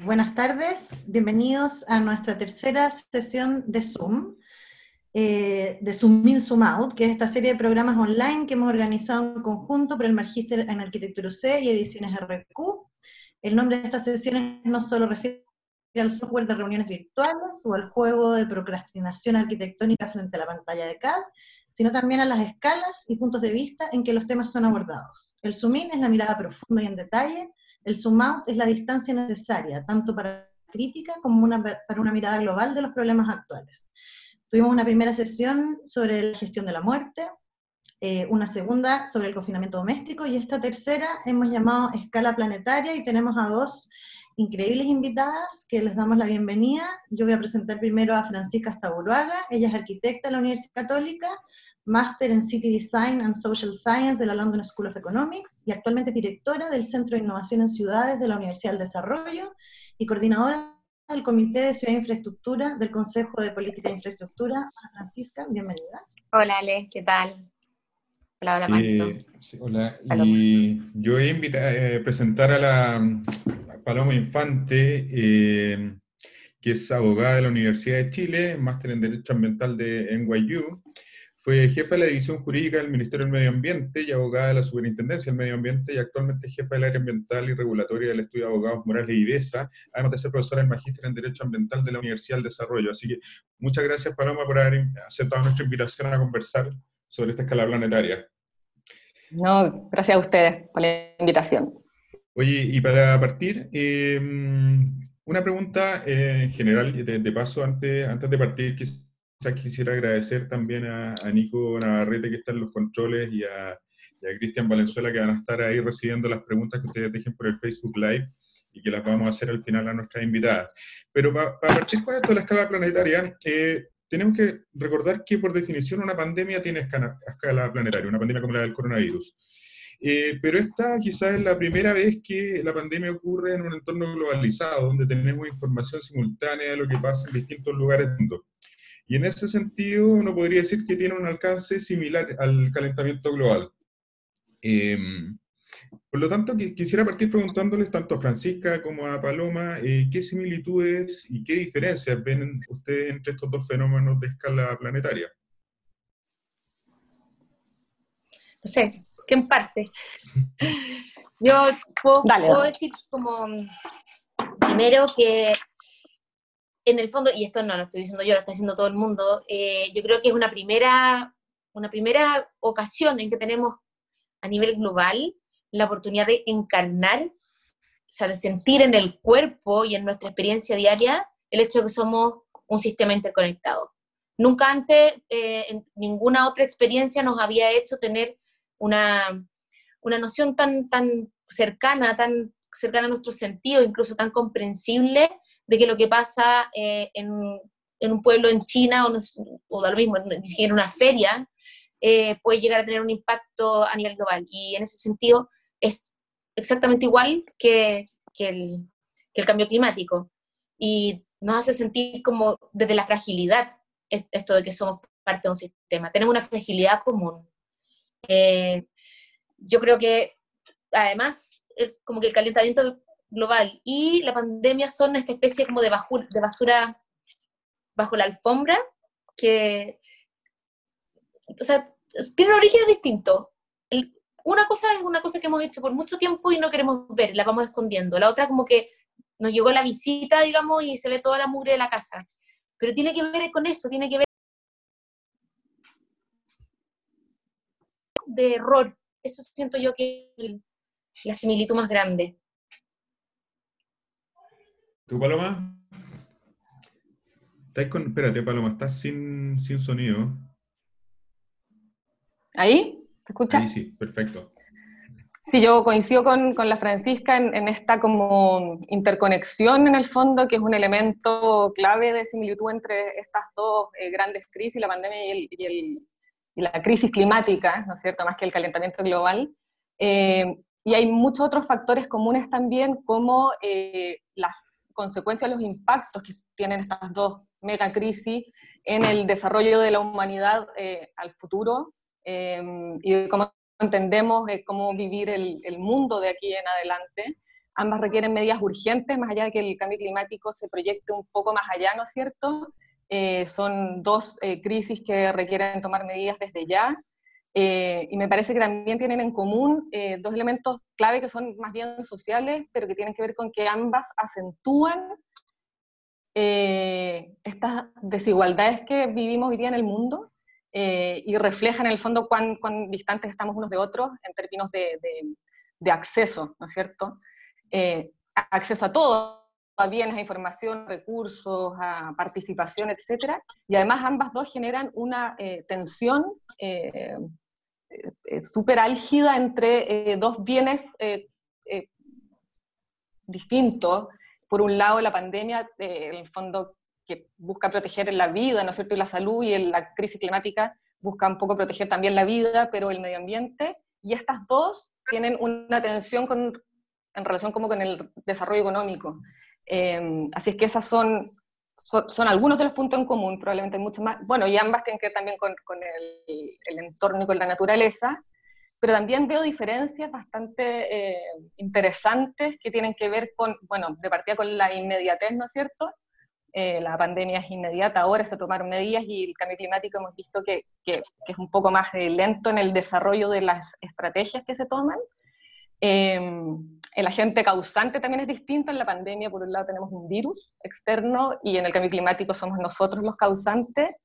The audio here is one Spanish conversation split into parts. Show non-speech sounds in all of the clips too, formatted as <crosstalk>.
buenas tardes, bienvenidos a nuestra tercera sesión de Zoom, eh, de Zoom In, Zoom Out, que es esta serie de programas online que hemos organizado en conjunto por el Magíster en Arquitectura UC y Ediciones RQ. El nombre de estas sesiones no solo refiere al software de reuniones virtuales o al juego de procrastinación arquitectónica frente a la pantalla de CAD, sino también a las escalas y puntos de vista en que los temas son abordados. El zoom in es la mirada profunda y en detalle, el zoom out es la distancia necesaria, tanto para la crítica como para una mirada global de los problemas actuales. Tuvimos una primera sesión sobre la gestión de la muerte, eh, una segunda sobre el confinamiento doméstico y esta tercera hemos llamado escala planetaria y tenemos a dos increíbles invitadas que les damos la bienvenida. Yo voy a presentar primero a Francisca Staburuaga, ella es arquitecta de la Universidad Católica, máster en City Design and Social Science de la London School of Economics y actualmente es directora del Centro de Innovación en Ciudades de la Universidad del Desarrollo y coordinadora del Comité de Ciudad e Infraestructura del Consejo de Política e Infraestructura. Francisca, bienvenida. Hola Ale, ¿qué tal? Hola, hola Mancho. Eh, hola, y yo voy a invitar, a eh, presentar a la Paloma Infante, eh, que es abogada de la Universidad de Chile, máster en Derecho Ambiental de NYU. Fue jefa de la División Jurídica del Ministerio del Medio Ambiente y abogada de la Superintendencia del Medio Ambiente y actualmente jefa del área ambiental y regulatoria del Estudio de Abogados Morales y IBESA, además de ser profesora en Magíster en Derecho Ambiental de la Universidad del Desarrollo. Así que muchas gracias, Paloma, por haber aceptado nuestra invitación a conversar sobre esta escala planetaria. No, gracias a ustedes por la invitación. Oye, y para partir, em, una pregunta eh, en general, de, paso, antes, antes de partir, quizás quisiera agradecer también a, Nico Navarrete, que está en los controles, y a, Cristian Valenzuela, que van a estar ahí recibiendo las preguntas que ustedes dejen por el Facebook Live y que las vamos a hacer al final a nuestras invitadas. Pero para, partir con esto de la escala planetaria, eh, tenemos que recordar que por definición una pandemia tiene escala, planetaria, una pandemia como la del coronavirus. Eh, pero esta quizás es la primera vez que la pandemia ocurre en un entorno globalizado, donde tenemos información simultánea de lo que pasa en distintos lugares del mundo. Y en ese sentido uno podría decir que tiene un alcance similar al calentamiento global. Em, por lo tanto, quisiera partir preguntándoles tanto a Francisca como a Paloma eh, qué similitudes y qué diferencias ven ustedes entre estos dos fenómenos de escala planetaria. No sé, ¿qué en parte? <laughs> Yo puedo, decir como primero que en el fondo, y esto no lo estoy diciendo yo, lo está diciendo todo el mundo, eh, yo creo que es una primera, una primera ocasión en que tenemos a nivel global la oportunidad de encarnar, o sea, de sentir en el cuerpo y en nuestra experiencia diaria el hecho de que somos un sistema interconectado. Nunca antes, eh, en ninguna otra experiencia nos había hecho tener una, una noción tan, tan cercana, tan cercana a nuestro sentido, incluso tan comprensible, de que lo que pasa eh, en, en, un pueblo en China o, o lo mismo, en una feria, eh, puede llegar a tener un impacto a nivel global. Y en ese sentido, es exactamente igual que, que, el, que el cambio climático. Y nos hace sentir como desde la fragilidad esto de que somos parte de un sistema. Tenemos una fragilidad común. Eh, yo creo que además, como que el calentamiento global y la pandemia son esta especie como de, de basura bajo la alfombra que, o sea, tienen orígenes distintos una cosa es una cosa que hemos hecho por mucho tiempo y no queremos ver, la vamos escondiendo. La otra como que nos llegó la visita, digamos, y se ve toda la mugre de la casa. Pero tiene que ver con eso, tiene que ver de error. Eso siento yo que es la similitud más grande. ¿Tú, Paloma? ¿Estás con... Espérate, Paloma, estás sin, sin sonido. ¿Ahí? ¿Se escucha? Sí, sí, perfecto. Sí, yo coincido con, con la Francisca en, esta como interconexión en el fondo, que es un elemento clave de similitud entre estas dos eh, grandes crisis, la pandemia y, el, y, la crisis climática, ¿no es cierto?, más que el calentamiento global. Eh, y hay muchos otros factores comunes también, como eh, las consecuencias, los impactos que tienen estas dos megacrisis en el desarrollo de la humanidad al futuro, Em, y cómo entendemos cómo vivir el, el, mundo de aquí en adelante. ambas requieren medidas urgentes, más allá de que el cambio climático se proyecte un poco más allá, ¿no es cierto? Eh, son dos eh, crisis que requieren tomar medidas desde ya. Eh, y me parece que también tienen en común dos elementos clave que son más bien sociales, pero que tienen que ver con que ambas acentúan estas desigualdades que vivimos hoy día en el mundo y reflejan en el fondo cuán, cuán, distantes estamos unos de otros en términos de, de acceso, ¿no es cierto? acceso a todo, a bienes, a información, recursos, a participación, etcétera, y además ambas dos generan una eh, tensión eh, eh, súper álgida entre dos bienes distintos. Por un lado, la pandemia, en el fondo, que busca proteger la vida, ¿no es cierto?, y la salud, y la crisis climática busca un poco proteger también la vida, pero el medio ambiente, y estas dos tienen una tensión con, en relación como con el desarrollo económico. Así es que esas son, son, algunos de los puntos en común, probablemente hay muchos más. Bueno, y ambas tienen que ver también con, con el, el, entorno y con la naturaleza, pero también veo diferencias bastante eh, interesantes que tienen que ver con, bueno, de partida con la inmediatez, ¿no es cierto? Eh, la pandemia es inmediata, ahora se tomaron medidas y el cambio climático hemos visto que, que, que es un poco más eh, lento en el desarrollo de las estrategias que se toman. El agente causante también es distinto. En la pandemia, por un lado, tenemos un virus externo y en el cambio climático somos nosotros los causantes.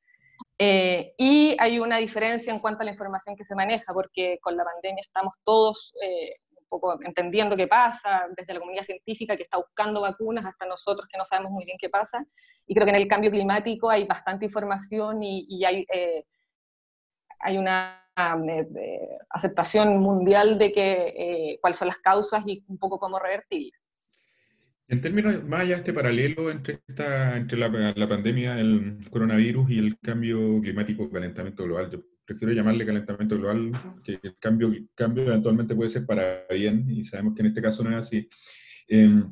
Eh, y hay una diferencia en cuanto a la información que se maneja, porque con la pandemia estamos todos eh, un poco entendiendo qué pasa, desde la comunidad científica que está buscando vacunas hasta nosotros que no sabemos muy bien qué pasa. Y creo que en el cambio climático hay bastante información y, y hay, eh, hay una aceptación mundial de que, eh, cuáles son las causas y un poco cómo revertir. En términos más allá de este paralelo entre, esta, entre la, la, pandemia del coronavirus y el cambio climático, calentamiento global, yo prefiero llamarle calentamiento global, que el cambio, cambio eventualmente puede ser para bien, y sabemos que en este caso no es así. Em,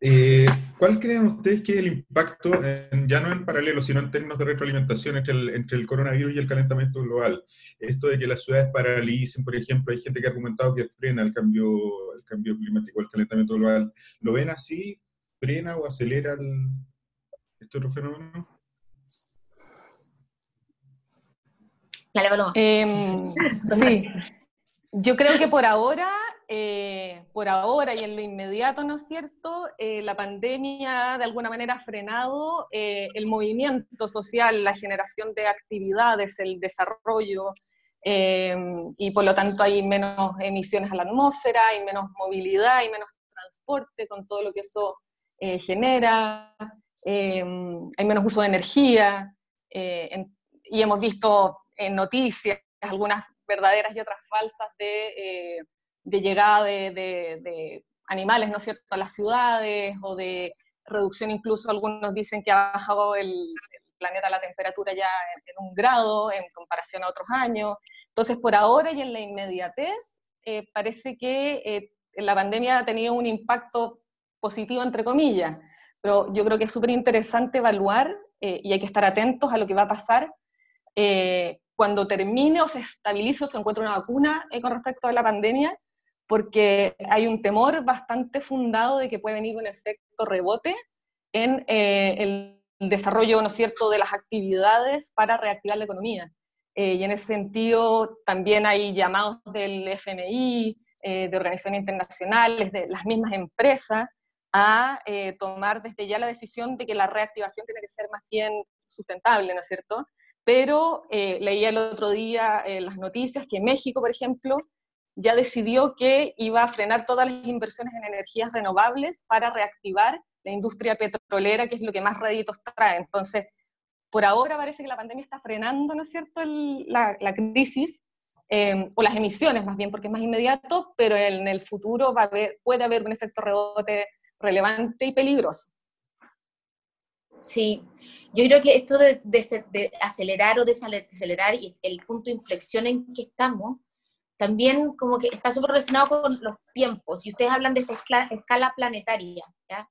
eh, ¿Cuál creen ustedes que es el impacto, ya no en paralelo, sino en términos de retroalimentación entre el, entre el coronavirus y el calentamiento global? Esto de que las ciudades paralicen, por ejemplo, hay gente que ha argumentado que frena el cambio, el cambio climático, el calentamiento global. ¿Lo ven así? ¿Frena o acelera el, este otro fenómeno? Eh, <laughs> sí, yo creo que por ahora eh, por ahora y en lo inmediato, ¿no es cierto? Eh, la pandemia de alguna manera ha frenado eh, el movimiento social, la generación de actividades, el desarrollo, y por lo tanto hay menos emisiones a la atmósfera, hay menos movilidad, hay menos transporte con todo lo que eso genera, hay menos uso de energía, y hemos visto en noticias algunas verdaderas y otras falsas de de llegada de, animales, ¿no es cierto?, a las ciudades o de reducción incluso, algunos dicen que ha bajado el, planeta la temperatura ya en, un grado en comparación a otros años. Entonces, por ahora y en la inmediatez, eh, parece que eh, la pandemia ha tenido un impacto positivo, entre comillas, pero yo creo que es súper interesante evaluar eh, y hay que estar atentos a lo que va a pasar cuando termine o se estabilice o se encuentre una vacuna con respecto a la pandemia, porque hay un temor bastante fundado de que puede venir un efecto rebote en eh, el desarrollo, ¿no es cierto?, de las actividades para reactivar la economía. Eh, y en ese sentido también hay llamados del FMI, eh, de organizaciones internacionales, de las mismas empresas, a tomar desde ya la decisión de que la reactivación tiene que ser más bien sustentable, ¿no es cierto? Pero leía el otro día las noticias que México, por ejemplo, ya decidió que iba a frenar todas las inversiones en energías renovables para reactivar la industria petrolera, que es lo que más réditos trae. Entonces, por ahora parece que la pandemia está frenando, ¿no es cierto?, la, crisis, eh, o las emisiones más bien, porque es más inmediato, pero en el futuro va a haber, puede haber un efecto rebote relevante y peligroso. Sí, yo creo que esto de, de acelerar o desacelerar y el punto de inflexión en que estamos, también como que está súper relacionado con los tiempos, y ustedes hablan de esta escala, planetaria, ¿ya?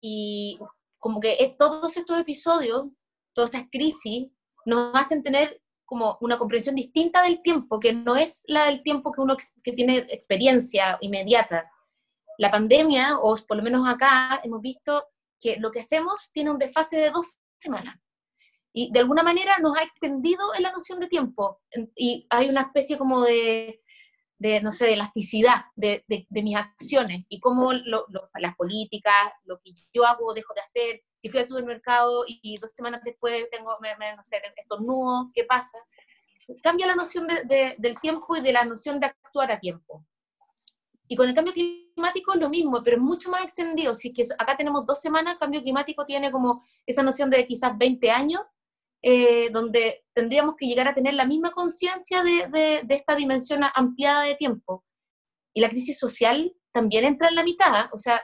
Y como que todos estos episodios, todas estas crisis, nos hacen tener como una comprensión distinta del tiempo, que no es la del tiempo que uno que tiene experiencia inmediata. la pandemia, o por lo menos acá, hemos visto que lo que hacemos tiene un desfase de dos semanas. Y de alguna manera nos ha extendido en la noción de tiempo. Y hay una especie como de, de no sé, de elasticidad de, de, mis acciones y cómo las políticas, lo que yo hago dejo de hacer. Si fui al supermercado y dos semanas después tengo, me, no sé, estornudo, ¿qué pasa? Cambia la noción del tiempo y de la noción de actuar a tiempo. Y con el cambio climático es lo mismo, pero es mucho más extendido. Si es que acá tenemos dos semanas, cambio climático tiene como esa noción de quizás 20 años, eh, donde tendríamos que llegar a tener la misma conciencia de, esta dimensión ampliada de tiempo. Y la crisis social también entra en la mitad, o sea,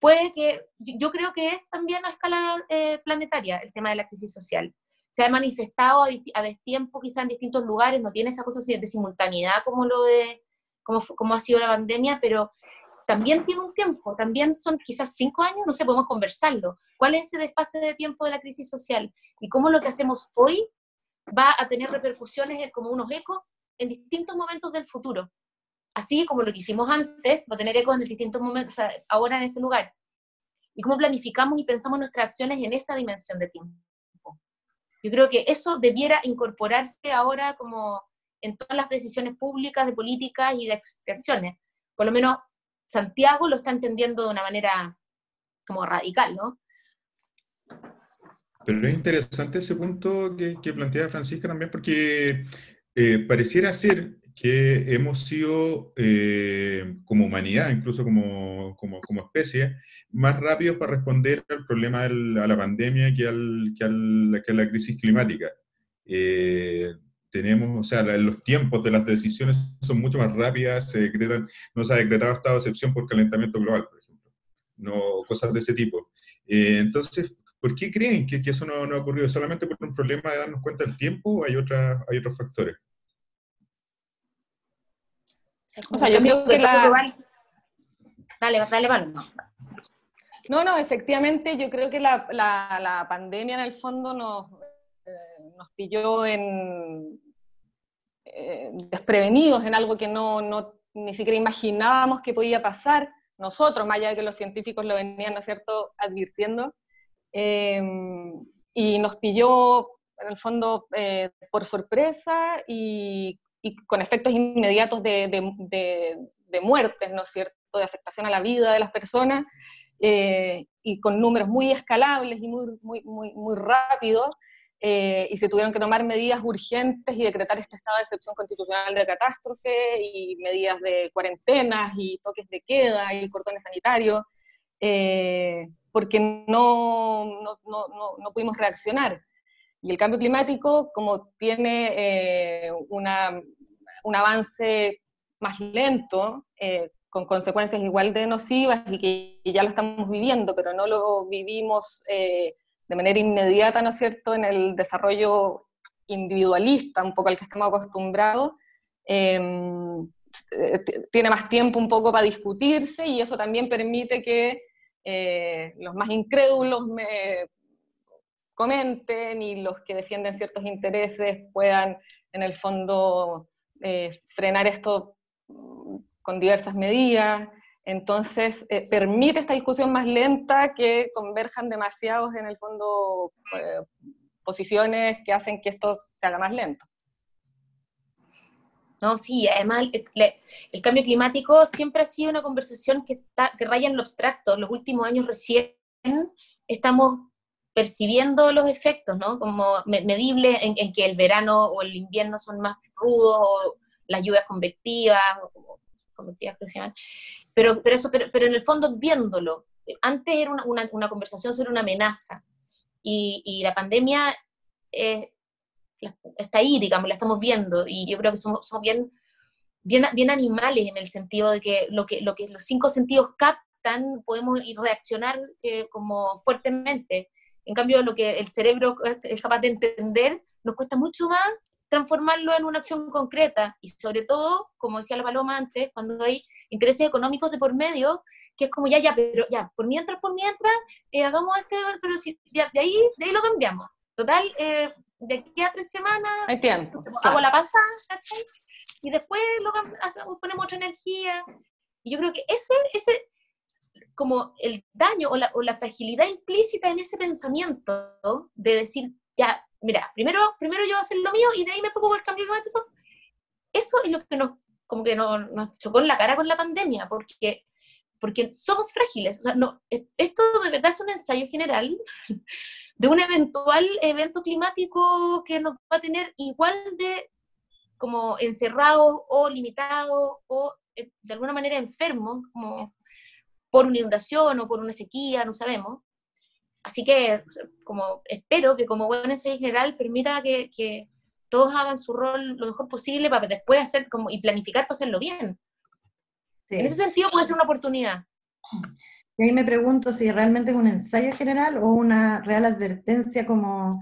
puede que, yo creo que es también a escala eh, planetaria el tema de la crisis social. Se ha manifestado a, destiempo quizá en distintos lugares, no tiene esa cosa de simultaneidad como lo de, como ha sido la pandemia, pero también tiene un tiempo, también son quizás cinco años, no sé, podemos conversarlo. ¿Cuál es ese desfase de tiempo de la crisis social? Y cómo lo que hacemos hoy va a tener repercusiones como unos ecos en distintos momentos del futuro. Así como lo que hicimos antes, va a tener ecos en distintos momentos, ahora en este lugar. Y cómo planificamos y pensamos nuestras acciones en esa dimensión de tiempo. Yo creo que eso debiera incorporarse ahora como en todas las decisiones públicas, de políticas y de acciones. Por lo menos Santiago lo está entendiendo de una manera como radical, ¿no? Pero es interesante ese punto que, plantea Francisca también, porque eh, pareciera ser que hemos sido, eh, como humanidad, incluso como, especie, más rápidos para responder al problema a la pandemia que, al, que, al, que a la crisis climática. Eh, tenemos, o sea, los tiempos de las decisiones son mucho más rápidas, se decretan, no se ha decretado estado de excepción por calentamiento global, por ejemplo, no cosas de ese tipo. Eh, entonces, ¿por qué creen que, que eso no, no, ha ocurrido? ¿Solamente por un problema de darnos cuenta del tiempo o hay, otra, hay otros factores? O sea, yo creo que la... Dale, dale, vale. No, no, efectivamente, yo creo que la, la, la pandemia en el fondo nos, eh, nos pilló en, eh, desprevenidos en algo que no, no, ni siquiera imaginábamos que podía pasar, nosotros, más allá de que los científicos lo venían, ¿no es cierto?, advirtiendo, em, y nos pilló, en el fondo, eh, por sorpresa y, y, con efectos inmediatos de, de, de, muertes, ¿no es cierto?, de afectación a la vida de las personas, eh, y con números muy escalables y muy, muy, muy, muy rápidos, eh, y se tuvieron que tomar medidas urgentes y decretar este estado de excepción constitucional de catástrofe y medidas de cuarentenas y toques de queda y cordones sanitarios, eh, porque no, no, no, no, pudimos reaccionar. Y el cambio climático, como tiene eh, una, un avance más lento, con consecuencias igual de nocivas y que ya lo estamos viviendo, pero no lo vivimos de manera inmediata, ¿no es cierto?, en el desarrollo individualista, un poco al que estamos acostumbrados, em, tiene más tiempo un poco para discutirse y eso también permite que eh, los más incrédulos me comenten y los que defienden ciertos intereses puedan en el fondo eh, frenar esto con diversas medidas. Entonces, eh, permite esta discusión más lenta que converjan demasiados, en el fondo, eh, posiciones que hacen que esto se haga más lento. No, sí, además el, cambio climático siempre ha sido una conversación que, está, que raya en lo abstracto. Los últimos años recién estamos percibiendo los efectos, ¿no? Como medibles en, que el verano o el invierno son más rudos, o las lluvias convectivas, o convectivas que se llaman, pero, pero, eso, pero, pero en el fondo viéndolo, antes era una, una, una conversación sobre una amenaza y, y la pandemia eh, está ahí, digamos, la estamos viendo y yo creo que somos, somos bien, bien, bien animales en el sentido de que lo, que lo que los cinco sentidos captan podemos reaccionar eh, como fuertemente. En cambio, lo que el cerebro es capaz de entender nos cuesta mucho más transformarlo en una acción concreta y sobre todo, como decía la Paloma antes, cuando hay intereses económicos de por medio, que es como ya, ya, pero ya, por mientras, por mientras, eh, hagamos este, pero si, de, ahí, de ahí lo cambiamos. Total, eh, de aquí a tres semanas, hay tiempo, hago la pantalla, y después lo ponemos otra energía. Y yo creo que ese, ese, como el daño o la, o la, fragilidad implícita en ese pensamiento de decir, ya, mira, primero, primero yo voy a hacer lo mío y de ahí me preocupo el cambio climático, eso es lo que nos, como que nos, nos chocó en la cara con la pandemia, porque, porque somos frágiles. O sea, no, e, esto de verdad es un ensayo general <laughs> de un eventual evento climático que nos va a tener igual de como encerrados o limitados o eh, de alguna manera enfermos, como por una inundación o por una sequía, no sabemos. Así que como espero que como buen ensayo general permita que, que, todos hagan su rol lo mejor posible para después hacer como y planificar para hacerlo bien. En ese sentido puede ser una oportunidad. Y ahí me pregunto si realmente es un ensayo general o una real advertencia como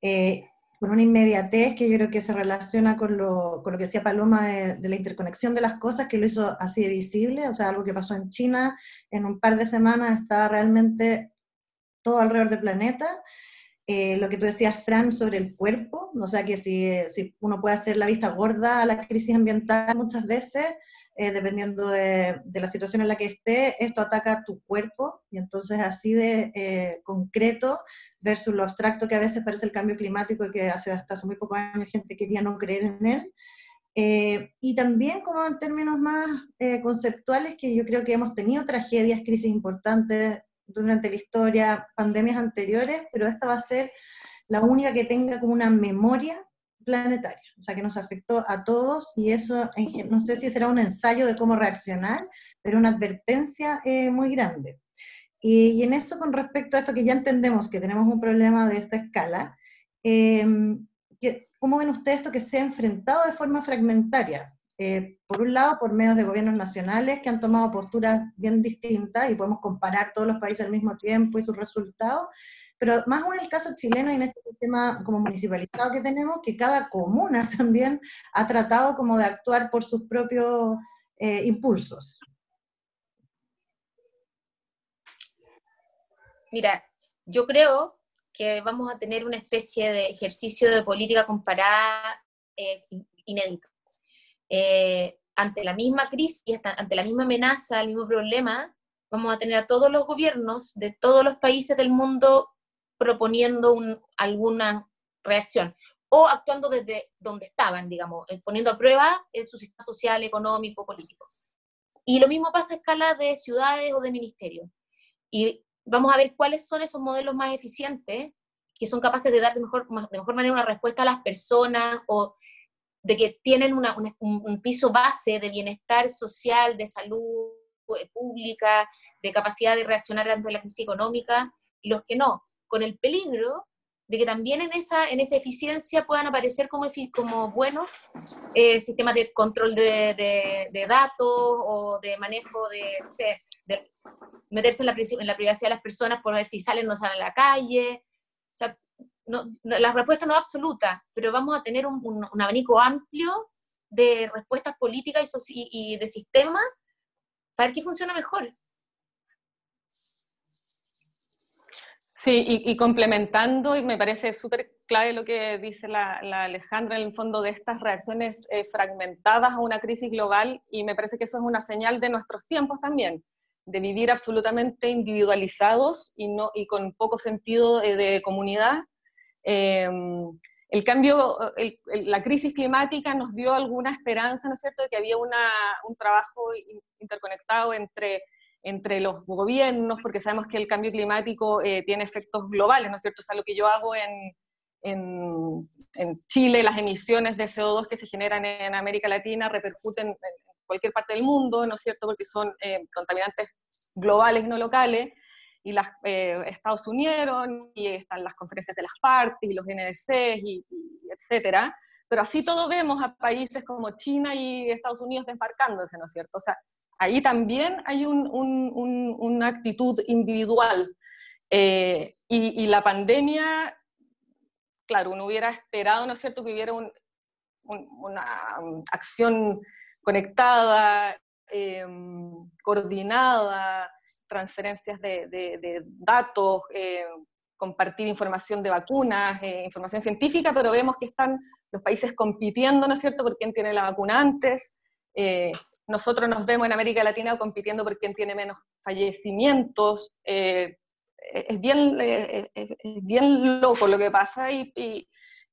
eh, con una inmediatez que yo creo que se relaciona con lo, con lo que decía Paloma de, la interconexión de las cosas, que lo hizo así de visible, o sea, algo que pasó en China en un par de semanas estaba realmente todo alrededor del planeta. Eh, lo que tú decías, Fran, sobre el cuerpo, o sea, que si, si uno puede hacer la vista gorda a la crisis ambiental muchas veces, eh, dependiendo de, de, la situación en la que esté, esto ataca tu cuerpo, y entonces así de eh, concreto versus lo abstracto que a veces parece el cambio climático y que hace hasta hace muy pocos años gente quería no creer en él. Eh, y también como en términos más conceptuales, que yo creo que hemos tenido tragedias, crisis importantes durante la historia, pandemias anteriores, pero esta va a ser la única que tenga como una memoria planetaria, o sea, que nos afectó a todos y eso, no sé si será un ensayo de cómo reaccionar, pero una advertencia eh, muy grande. Y, en eso, con respecto a esto que ya entendemos que tenemos un problema de esta escala, em, ¿cómo ven ustedes esto que se ha enfrentado de forma fragmentaria? Eh, por un lado, por medios de gobiernos nacionales que han tomado posturas bien distintas y podemos comparar todos los países al mismo tiempo y sus resultados, pero más aún el caso chileno y en este sistema como municipalizado que tenemos, que cada comuna <laughs> también ha tratado como de actuar por sus propios eh, impulsos. Mira, yo creo que vamos a tener una especie de ejercicio de política comparada eh, inédito. Eh, ante la misma crisis, ante la misma amenaza, el mismo problema, vamos a tener a todos los gobiernos de todos los países del mundo proponiendo alguna reacción o actuando desde donde estaban, digamos, eh, poniendo a prueba su sistema social, económico, político. Y lo mismo pasa a escala de ciudades o de ministerios. Y vamos a ver cuáles son esos modelos más eficientes que son capaces de dar mejor, de mejor manera una respuesta a las personas o de que tienen un, piso base de bienestar social, de salud eh, pública, de capacidad de reaccionar ante la crisis económica, y los que no, con el peligro de que también en esa, en esa eficiencia puedan aparecer como, como buenos eh, sistemas de control de, de, datos o de manejo de, no sé, de meterse en la, en la privacidad de las personas por ver si salen o no salen a la calle. O sea, no, la respuesta no es absoluta, pero vamos a tener un, abanico amplio de respuestas políticas y, y, de sistema para ver qué funciona mejor. Sí, y, complementando, y me parece súper clave lo que dice la, Alejandra en el fondo de estas reacciones eh, fragmentadas a una crisis global, y me parece que eso es una señal de nuestros tiempos también, de vivir absolutamente individualizados y, no, y con poco sentido de comunidad, Em, el cambio, la crisis climática nos dio alguna esperanza, ¿no es cierto?, de que había una, un trabajo interconectado entre, entre los gobiernos, porque sabemos que el cambio climático eh, tiene efectos globales, ¿no es cierto? O sea, lo que yo hago en, en, en, Chile, las emisiones de CO2 que se generan en América Latina repercuten en cualquier parte del mundo, ¿no es cierto?, porque son eh, contaminantes globales no locales y las, eh, Estados Unidos, y están las conferencias de las partes, y los NDC, y, etcétera. Pero así todo vemos a países como China y Estados Unidos desmarcándose, ¿no es cierto? O sea, ahí también hay un, un, una actitud individual. Eh, y, y, la pandemia, claro, uno hubiera esperado, ¿no es cierto?, que hubiera un, una acción conectada, eh, coordinada, transferencias de, datos, eh, compartir información de vacunas, eh, información científica, pero vemos que están los países compitiendo, ¿no es cierto?, por quién tiene la vacuna antes. Eh, nosotros nos vemos en América Latina compitiendo por quién tiene menos fallecimientos. es, bien, es bien loco lo que pasa y,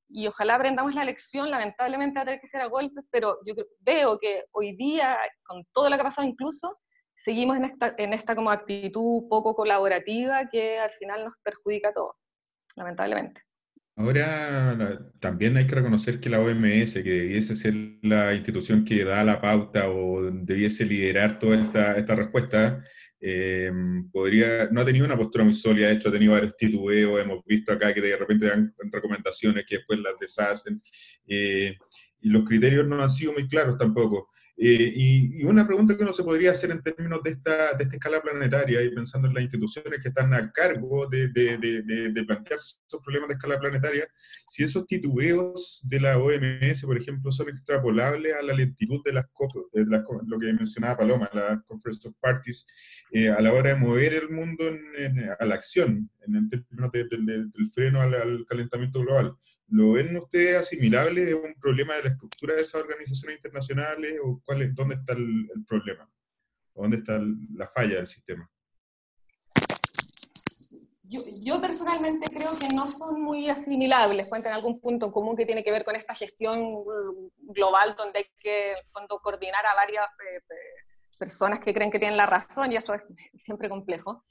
y, ojalá aprendamos la lección, lamentablemente va a tener que ser a golpes, pero yo veo que hoy día, con todo lo que ha pasado incluso, seguimos en esta, en esta como actitud poco colaborativa que al final nos perjudica a todos, lamentablemente. Ahora también hay que reconocer que la OMS, que debiese ser la institución que da la pauta o debiese liderar toda esta, esta respuesta, eh, podría, no ha tenido una postura muy sólida, de hecho ha tenido varios titubeos, hemos visto acá que de repente dan recomendaciones que después las deshacen, eh, y los criterios no han sido muy claros tampoco. Eh, y, una pregunta que uno se podría hacer en términos de esta, de esta escala planetaria y pensando en las instituciones que están a cargo de, plantear esos problemas de escala planetaria, si esos titubeos de la OMS, por ejemplo, son extrapolables a la lentitud de las de lo que mencionaba Paloma, la Conference of Parties, eh, a la hora de mover el mundo a la acción, en, términos del freno al calentamiento global. ¿Lo ven ustedes asimilable? ¿Es un problema de la estructura de esas organizaciones internacionales o cuál es, dónde está el, problema? ¿Dónde está la falla del sistema? Yo, personalmente creo que no son muy asimilables, cuentan algún punto en común que tiene que ver con esta gestión global donde hay que coordinar a varias eh, personas que creen que tienen la razón y eso es siempre complejo.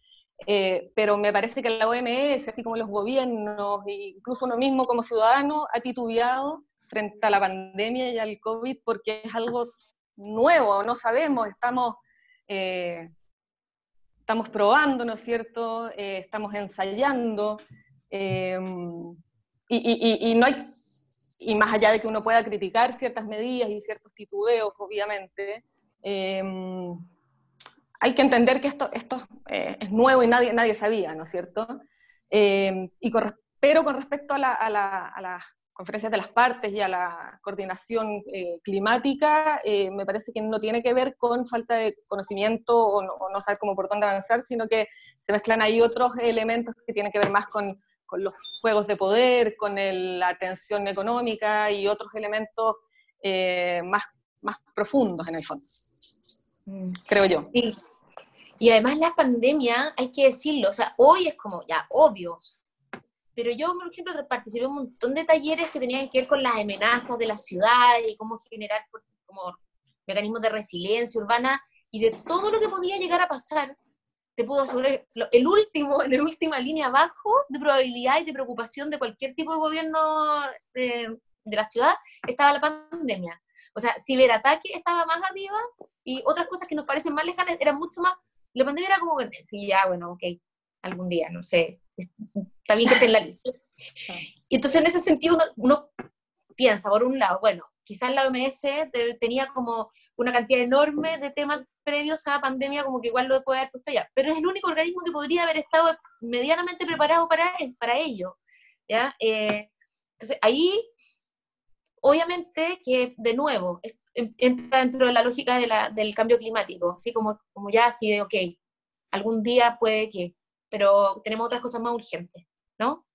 Eh, pero me parece que la OMS, así como los gobiernos, e incluso uno mismo como ciudadano, ha titubeado frente a la pandemia y al COVID porque es algo nuevo, no sabemos, estamos, eh, estamos probando, ¿no es cierto? Eh, estamos ensayando. Y, y, no hay, y más allá de que uno pueda criticar ciertas medidas y ciertos titubeos, obviamente, hay que entender que esto, esto eh, es nuevo y nadie, nadie sabía, ¿no es cierto? Eh, y pero con respecto a, las conferencias de las partes y a la coordinación eh, climática, me parece que no tiene que ver con falta de conocimiento o no, saber cómo por dónde avanzar, sino que se mezclan ahí otros elementos que tienen que ver más con, con los juegos de poder, con la tensión económica y otros elementos más, más profundos en el fondo, mm. creo yo. Sí. Y además la pandemia, hay que decirlo, o sea, hoy es como ya obvio, pero yo, por ejemplo, participé en un montón de talleres que tenían que ver con las amenazas de la ciudad y cómo generar como mecanismos de resiliencia urbana y de todo lo que podía llegar a pasar, te puedo asegurar, el último, en <laughs> la última línea abajo de probabilidad y de preocupación de cualquier tipo de gobierno de, de la ciudad estaba la pandemia. O sea, ciberataque estaba más arriba y otras cosas que nos parecen más lejanas eran mucho más la pandemia era como sí, ya, bueno, ok, algún día, no sé, está bien que esté en la lista. Y entonces en ese sentido uno, piensa, por un lado, bueno, quizás la OMS tenía como una cantidad enorme de temas previos a la pandemia, como que igual lo puede haber puesto ya, pero es el único organismo que podría haber estado medianamente preparado para, para ello. ¿ya? Eh, entonces ahí, obviamente que de nuevo, entra dentro de la lógica de la, del cambio climático, así como, como ya así de, ok, algún día puede que, pero tenemos otras cosas más urgentes, ¿no?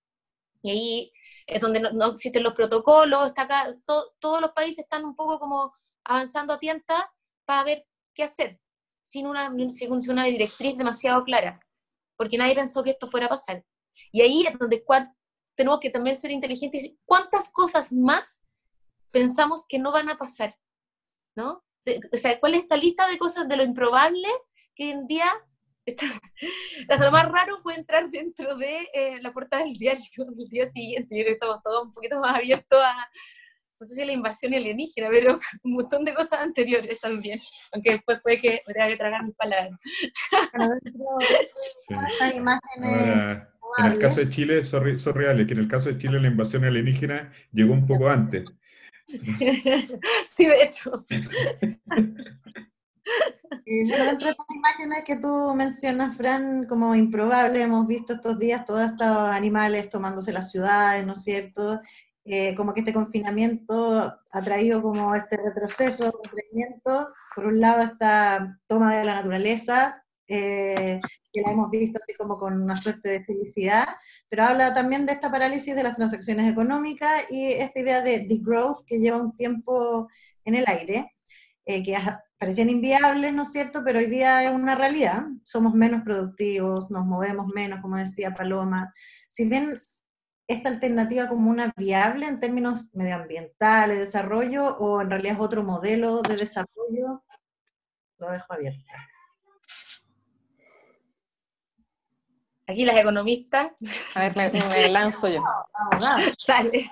Y ahí es donde no, existen los protocolos, está acá, todos los países están un poco como avanzando a tientas para ver qué hacer, sin una, sin una directriz demasiado clara, porque nadie pensó que esto fuera a pasar. Y ahí es donde tenemos que también ser inteligentes y decir, ¿cuántas cosas más pensamos que no van a pasar? ¿No? o sea, ¿cuál es esta lista de cosas de lo improbable que hoy en día, <laughs> hasta lo más raro puede entrar dentro de eh, la puerta del diario el día siguiente? Yo creo que estamos todos un poquito más abiertos a, no sé si la invasión alienígena, pero <laughs> un montón de cosas anteriores también, aunque después puede que tenga que tragar mis palabras. en el caso de Chile son reales, que en el caso de Chile la invasión alienígena llegó un poco antes. <laughs> sí, de hecho. Dentro de las imágenes que tú mencionas, Fran, como improbable, hemos visto estos días todos estos animales tomándose las ciudades, ¿no es cierto? Eh, como que este confinamiento ha traído como este retroceso, Por un lado, esta toma de la naturaleza, eh, que la hemos visto así como con una suerte de felicidad, pero habla también de esta parálisis de las transacciones económicas y esta idea de growth que lleva un tiempo en el aire, eh, que parecían inviables, ¿no es cierto? Pero hoy día es una realidad. Somos menos productivos, nos movemos menos, como decía Paloma. Si ven esta alternativa como una viable en términos medioambientales, desarrollo, o en realidad es otro modelo de desarrollo, lo dejo abierto. Aquí las economistas. A ver, me, lanzo yo. <laughs> Dale.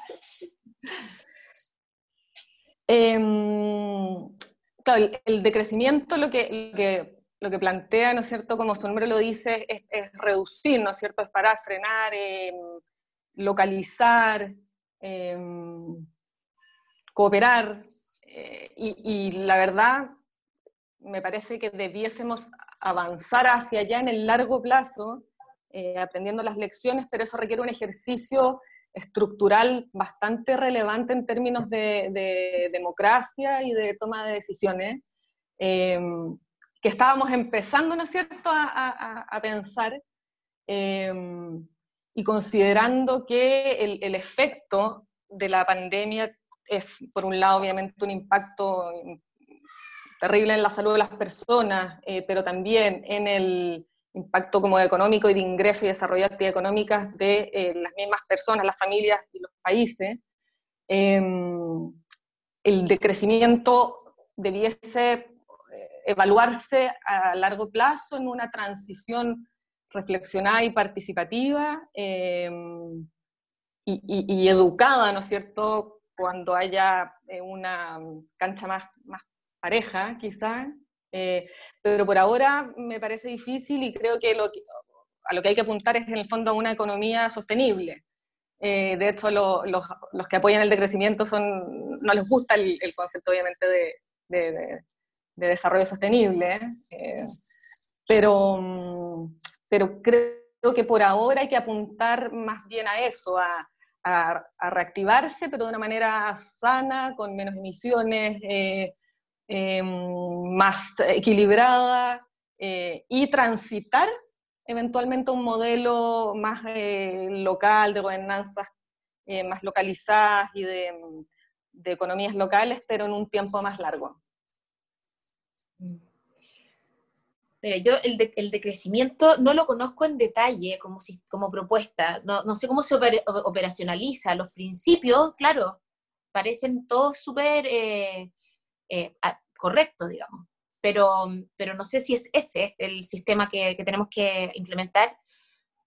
Em, el, decrecimiento lo que, lo que, plantea, ¿no es cierto?, como su nombre lo dice, es, reducir, ¿no es cierto?, es para frenar, em, localizar, em, cooperar, eh, y, la verdad, me parece que debiésemos avanzar hacia allá en el largo plazo, eh, aprendiendo las lecciones, pero eso requiere un ejercicio estructural bastante relevante en términos de, democracia y de toma de decisiones, em, que estábamos empezando, ¿no es cierto?, a, pensar, em, y considerando que el, efecto de la pandemia es, por un lado, obviamente un impacto terrible en la salud de las personas, eh, pero también en el, impacto como económico y de ingreso y desarrollo de actividades económicas de eh, las mismas personas, las familias y los países, em, el decrecimiento debiese eh, evaluarse a largo plazo en una transición reflexionada y participativa em, y, educada, ¿no es cierto?, cuando haya eh, una cancha más, más pareja, quizás, eh, pero por ahora me parece difícil y creo que, lo a lo que hay que apuntar es en el fondo a una economía sostenible. Eh, de hecho, los, que apoyan el decrecimiento son, no les gusta el, concepto obviamente de, desarrollo sostenible, eh, pero, pero creo que por ahora hay que apuntar más bien a eso, a, a reactivarse, pero de una manera sana, con menos emisiones, Em, más equilibrada eh, y transitar eventualmente un modelo más eh, local de gobernanzas eh, más localizadas y de, economías locales, pero en un tiempo más largo. yo el, el, decrecimiento no lo conozco en detalle como, si, como propuesta, no, no sé cómo se operacionaliza. Los principios, claro, parecen todos súper correcto, digamos. Pero, pero no sé si es ese el sistema que, tenemos que implementar.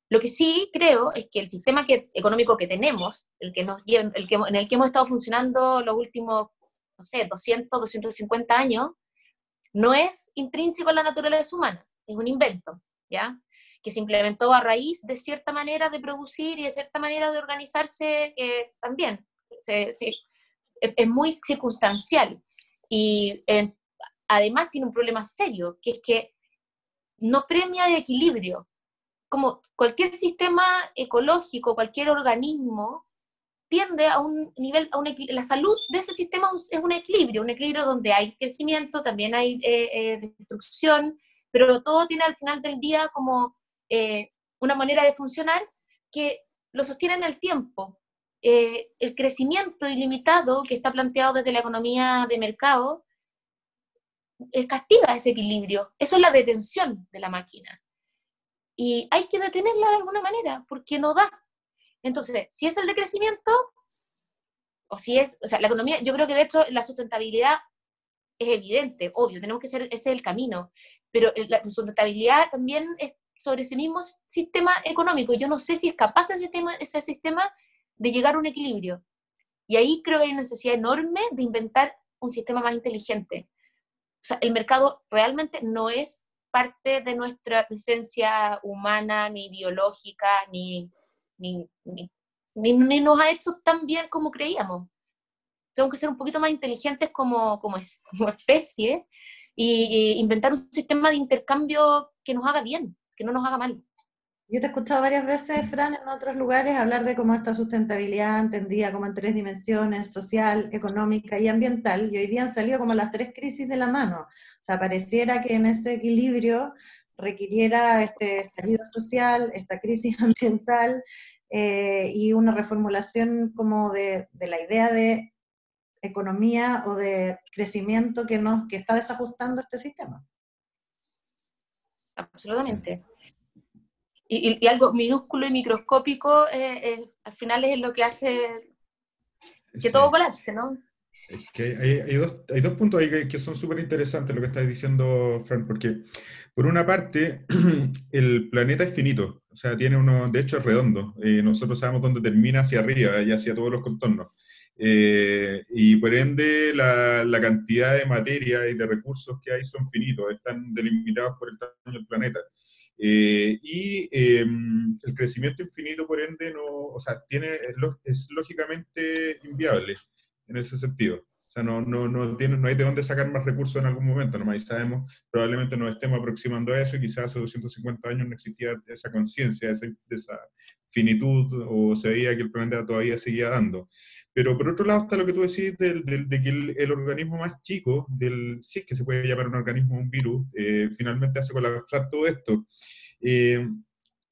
Lo que sí creo es que el sistema que, económico que tenemos, el que nos, el que, en el que hemos estado funcionando los últimos, no sé, 200, 250 años, no es intrínseco a la naturaleza humana, es un invento, ¿ya? Que se implementó a raíz de cierta manera de producir y de cierta manera de organizarse eh, también. es, muy circunstancial. Y eh, además tiene un problema serio, que es que no premia el equilibrio. Como cualquier sistema ecológico, cualquier organismo, tiende a un nivel, a un la salud de ese sistema es un equilibrio, un equilibrio donde hay crecimiento, también hay eh, eh, destrucción, pero todo tiene al final del día como una manera de funcionar que lo sostiene en el tiempo. Eh, el crecimiento ilimitado que está planteado desde la economía de mercado eh, castiga ese equilibrio. Eso es la detención de la máquina. Y hay que detenerla de alguna manera, porque no da. Entonces, si es el decrecimiento, o si es, o sea, la economía, yo creo que de hecho la sustentabilidad es evidente, obvio, tenemos que ser, ese es el camino, pero la sustentabilidad también es sobre ese mismo sistema económico. Yo no sé si es capaz ese sistema, ese sistema de llegar a un equilibrio. Y ahí creo que hay una necesidad enorme de inventar un sistema más inteligente. O sea, el mercado realmente no es parte de nuestra esencia humana, ni biológica, ni, ni, ni, nos ha hecho tan bien como creíamos. Tenemos que ser un poquito más inteligentes como, como, <laughs> como especie y inventar un sistema de intercambio que nos haga bien, que no nos haga mal. Yo te he escuchado varias veces, Fran, en otros lugares hablar de cómo esta sustentabilidad entendida como en tres dimensiones, social, económica y ambiental, y hoy día han salido como las tres crisis de la mano. O sea, pareciera que en ese equilibrio requiriera este estallido social, esta crisis <laughs> ambiental eh, y una reformulación como de, de la idea de economía o de crecimiento que, nos, que está desajustando este sistema. Absolutamente. Y, algo minúsculo y microscópico eh, eh, al final es lo que hace que todo colapse, ¿no? que hay, dos, hay, dos, puntos ahí que, son súper interesantes lo que estás diciendo, Fran, porque por una parte, <clears throat> el planeta es finito, o sea, tiene uno, de hecho es redondo, eh, nosotros sabemos dónde termina hacia arriba y hacia todos los contornos, eh, y por ende la, la, cantidad de materia y de recursos que hay son finitos, están delimitados por el tamaño del planeta. Eh, y em, el crecimiento infinito, por ende, no, o sea, tiene, es lógicamente inviable en ese sentido. O sea, no, no, no, tiene, no hay de dónde sacar más recursos en algún momento, nomás y sabemos, probablemente nos estemos aproximando a eso y quizás hace 250 años no existía esa conciencia, de esa finitud o se veía que el planeta todavía seguía dando. Pero por otro lado está lo que tú decís de, que el, organismo más chico, del, si es que se puede llamar un organismo, un virus, eh, finalmente hace colapsar todo esto. Eh,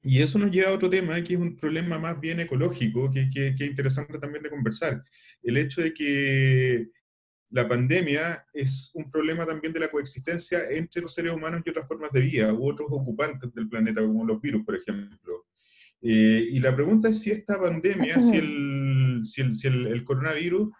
y eso nos lleva a otro tema, que es un problema más bien ecológico, que, que, es interesante también de conversar. El hecho de que la pandemia es un problema también de la coexistencia entre los seres humanos y otras formas de vida, u otros ocupantes del planeta, como los virus, por ejemplo. Eh, y la pregunta es si esta pandemia, si el, si el, coronavirus,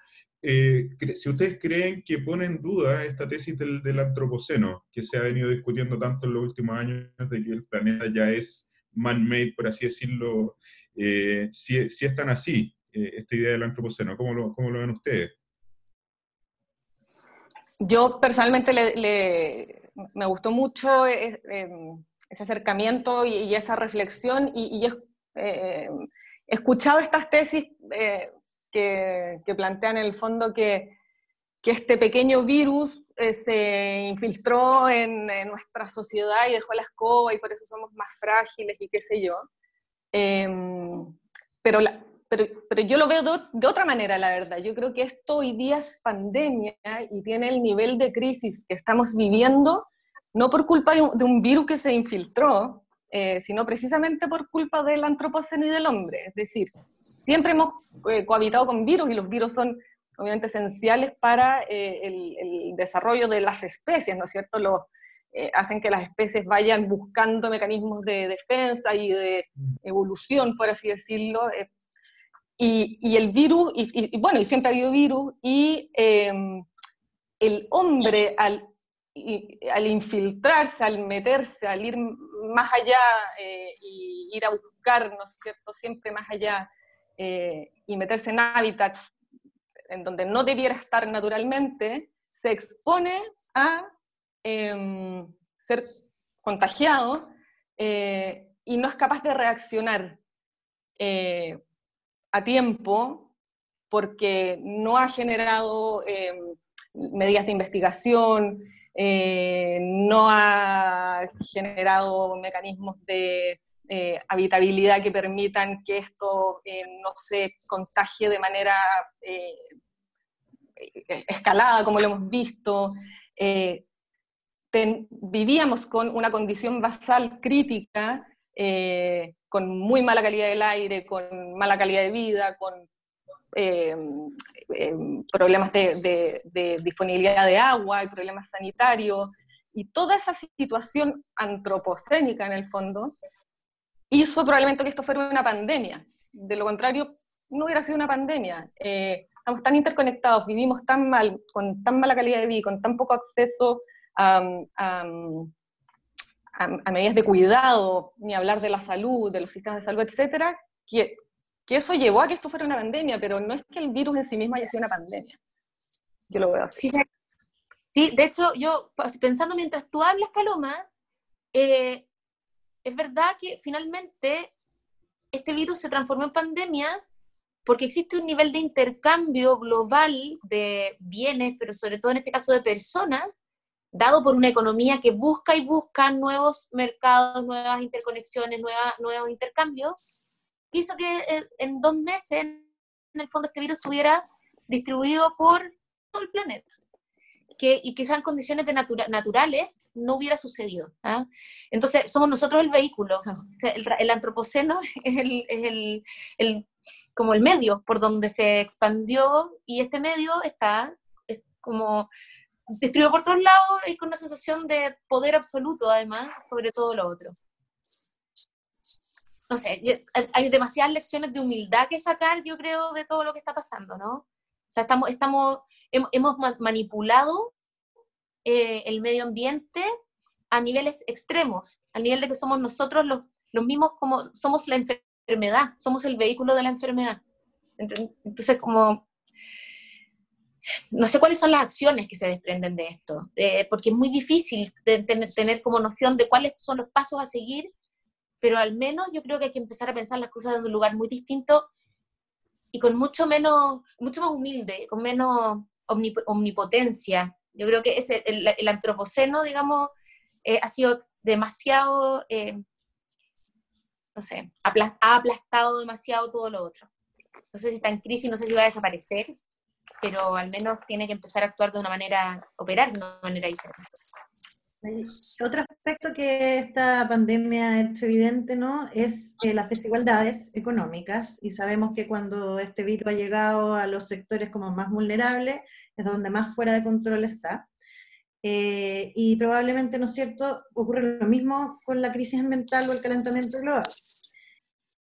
eh, si ustedes creen que pone en duda esta tesis del, del antropoceno, que se ha venido discutiendo tanto en los últimos años, de que el planeta ya es man-made, por así decirlo, eh, si, si, es tan así, eh, esta idea del antropoceno. ¿Cómo lo, cómo lo ven ustedes? Yo personalmente le, me gustó mucho ese acercamiento y, esa reflexión y, he escuchado estas tesis que, que, plantean en el fondo que, que este pequeño virus eh, se infiltró en, nuestra sociedad y dejó la escoba y por eso somos más frágiles y qué sé yo. Em, pero, pero, pero, yo lo veo de, otra manera, la verdad. Yo creo que esto hoy día es pandemia y tiene el nivel de crisis que estamos viviendo, no por culpa de un, virus que se infiltró, eh, sino precisamente por culpa del antropoceno y del hombre. Es decir, siempre hemos eh, cohabitado con virus y los virus son obviamente esenciales para eh, el, desarrollo de las especies, ¿no es cierto? Los, hacen que las especies vayan buscando mecanismos de defensa y de evolución, por así decirlo. Y, el virus, y, bueno, y siempre ha habido virus, y em, el hombre al, al infiltrarse, al meterse, al ir más allá y ir a buscar, ¿no es cierto?, siempre más allá, y meterse en hábitats en donde no debiera estar naturalmente, se expone a em, ser contagiado eh, y no es capaz de reaccionar eh, a tiempo porque no ha generado em, medidas de investigación, eh, no ha generado mecanismos de eh, habitabilidad que permitan que esto eh, no se contagie de manera escalada, como lo hemos visto. vivíamos con una condición basal crítica, con muy mala calidad del aire, con mala calidad de vida, con problemas de, disponibilidad de agua problemas sanitarios. Y toda esa situación antropocénica, en el fondo, hizo probablemente que esto fuera una pandemia. De lo contrario, no hubiera sido una pandemia. Eh, estamos tan interconectados, vivimos tan mal, con tan mala calidad de vida, con tan poco acceso a, medidas de cuidado, ni hablar de la salud, de los sistemas de salud, etcétera, que, que eso llevó a que esto fuera una pandemia, pero no es que el virus en sí mismo haya sido una pandemia. Yo lo veo así. Sí, de hecho, yo pensando mientras tú hablas, Paloma, eh, es verdad que finalmente este virus se transformó en pandemia porque existe un nivel de intercambio global de bienes, pero sobre todo en este caso de personas, dado por una economía que busca y busca nuevos mercados, nuevas interconexiones, nuevos intercambios, hizo que en dos meses, en el fondo, este virus estuviera distribuido por todo el planeta. Que, y que sean condiciones de naturales no hubiera sucedido. ¿ah? Entonces, somos nosotros el vehículo. el, antropoceno <laughs> es, el, como el medio por donde se expandió y este medio está como distribuido por todos lados y con una sensación de poder absoluto además sobre todo lo otro. No sé, hay demasiadas lecciones de humildad que sacar, yo creo, de todo lo que está pasando, ¿no? O sea, estamos, estamos, hemos manipulado eh, el medio ambiente a niveles extremos, al nivel de que somos nosotros los, los mismos como somos la enfermedad, somos el vehículo de la enfermedad. Entonces, como, no sé cuáles son las acciones que se desprenden de esto, porque es muy difícil tener, tener, como noción de cuáles son los pasos a seguir, pero al menos yo creo que hay que empezar a pensar las cosas desde un lugar muy distinto y con mucho menos, mucho más humilde, con menos omnipotencia. Yo creo que ese, el, antropoceno, digamos, eh, ha sido demasiado, eh, no sé, ha aplastado demasiado todo lo otro. No sé si está en crisis, no sé si va a desaparecer, pero al menos tiene que empezar a actuar de una manera, operar de una manera diferente. Otro aspecto que esta pandemia ha hecho evidente, ¿no? Es eh, las desigualdades económicas y sabemos que cuando este virus ha llegado a los sectores como más vulnerables es donde más fuera de control está. Eh, y probablemente, ¿no es cierto?, ocurre lo mismo con la crisis ambiental o el calentamiento global.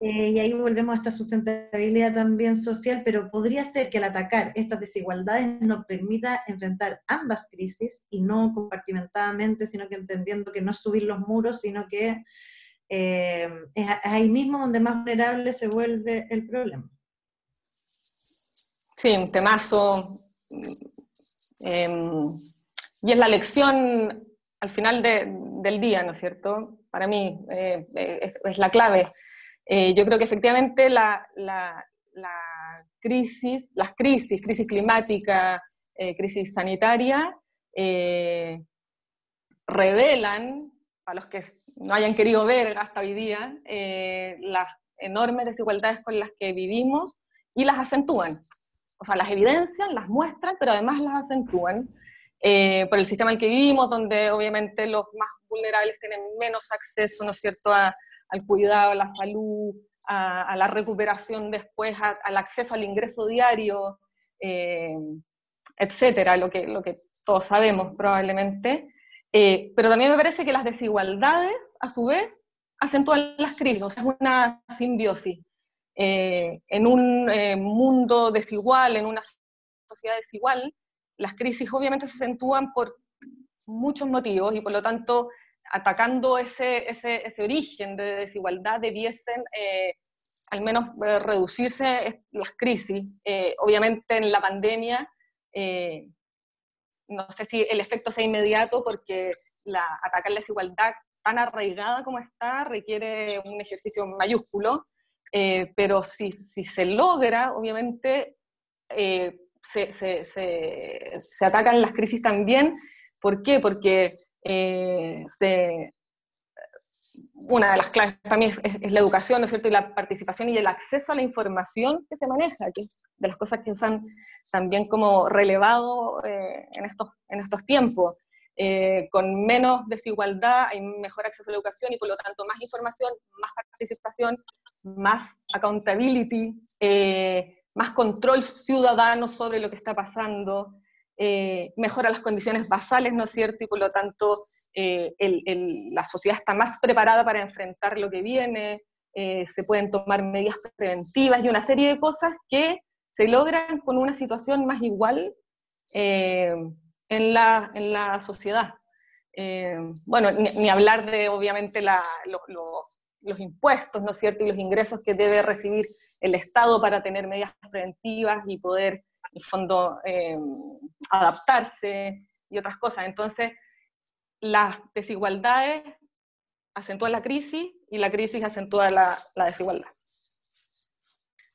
Eh, y ahí volvemos a esta sustentabilidad también social, pero podría ser que al atacar estas desigualdades nos permita enfrentar ambas crisis y no compartimentadamente, sino que entendiendo que no es subir los muros, sino que eh, es ahí mismo donde más vulnerable se vuelve el problema. Sí, un temazo. Em, y es la lección al final del día, ¿no es cierto? Para mí eh, es la clave. Eh, yo creo que efectivamente la, crisis, las crisis, crisis climática, eh, crisis sanitaria, eh, revelan, a los que no hayan querido ver hasta hoy día, las enormes desigualdades con las que vivimos y las acentúan. O sea, las evidencian, las muestran, pero además las acentúan. por el sistema en el que vivimos, donde obviamente los más vulnerables tienen menos acceso, ¿no es cierto?, a, al cuidado, a la salud, a, la recuperación después, al acceso al ingreso diario, eh, etcétera, lo que, lo que todos sabemos probablemente. Eh, pero también me parece que las desigualdades, a su vez, acentúan las crisis, o sea, es una simbiosis. Eh, en un mundo desigual, en una sociedad desigual, las crisis obviamente se acentúan por muchos motivos y por lo tanto atacando ese, ese, ese, origen de desigualdad debiesen eh, al menos eh, reducirse las crisis. Eh, obviamente en la pandemia, no sé si el efecto sea inmediato porque atacar la desigualdad tan arraigada como está requiere un ejercicio mayúsculo, pero si, si, se logra, obviamente se, se, se, se atacan las crisis también. ¿Por qué? Porque eh, una de las claves también es, la educación, ¿no es cierto? Y la participación y el acceso a la información que se maneja, aquí, de las cosas que se han también como relevado eh, en, estos, en estos tiempos. Eh, con menos desigualdad hay mejor acceso a la educación y por lo tanto más información, más participación, más accountability, más control ciudadano sobre lo que está pasando, eh, mejora las condiciones basales, ¿no es cierto? Y por lo tanto eh, la sociedad está más preparada para enfrentar lo que viene, eh, se pueden tomar medidas preventivas y una serie de cosas que se logran con una situación más igual en, la, en la sociedad. bueno, ni, hablar de obviamente los impuestos, ¿no es cierto? Y los ingresos que debe recibir el Estado para tener medidas preventivas y poder en el fondo, em, adaptarse y otras cosas. Entonces, las desigualdades acentúan la crisis y la crisis acentúa la, desigualdad.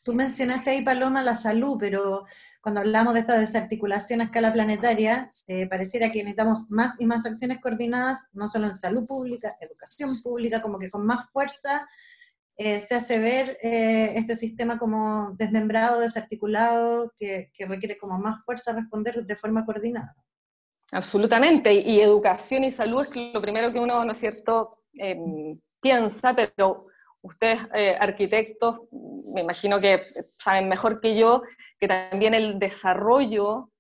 Tú mencionaste ahí, Paloma, la salud, pero cuando hablamos de esta desarticulación a escala planetaria, eh, pareciera que necesitamos más y más acciones coordinadas, no solo en salud pública, educación pública, como que con más fuerza eh, se hace ver eh, este sistema como desmembrado, desarticulado, que, requiere como más fuerza responder de forma coordinada. Absolutamente, y educación y salud es lo primero que uno, ¿no es cierto?, em, piensa, pero ustedes arquitectos, me imagino que saben mejor que yo, que también el desarrollo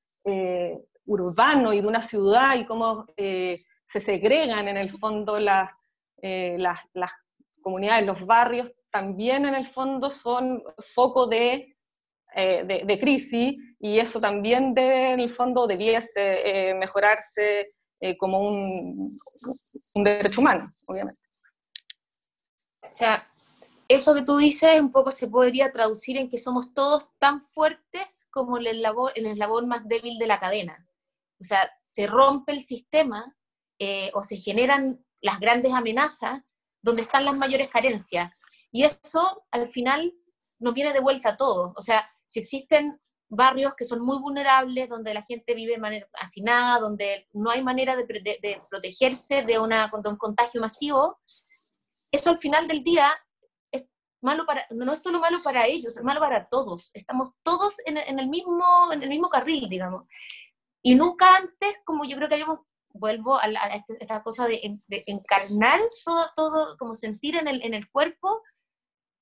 urbano y de una ciudad y cómo se segregan en el fondo las, las, las comunidades, los barrios, también en el fondo son foco de eh, de, crisis y eso también en el fondo debiese eh, mejorarse eh, como un, un, derecho humano, obviamente. O sea, eso que tú dices un poco se podría traducir en que somos todos tan fuertes como el eslabón, el eslabón más débil de la cadena. O sea, se rompe el sistema o se generan las grandes amenazas donde están las mayores carencias. Y eso al final nos viene de vuelta a todos. O sea, si existen barrios que son muy vulnerables, donde la gente vive hacinada, donde no hay manera de, protegerse de, una, un contagio masivo, eso al final del día es malo para, no es solo malo para ellos, es malo para todos. Estamos todos en, el, mismo, en el mismo carril, digamos. Y nunca antes, como yo creo que habíamos, vuelvo a, este, esta cosa de, encarnar todo, todo, como sentir en el, en el cuerpo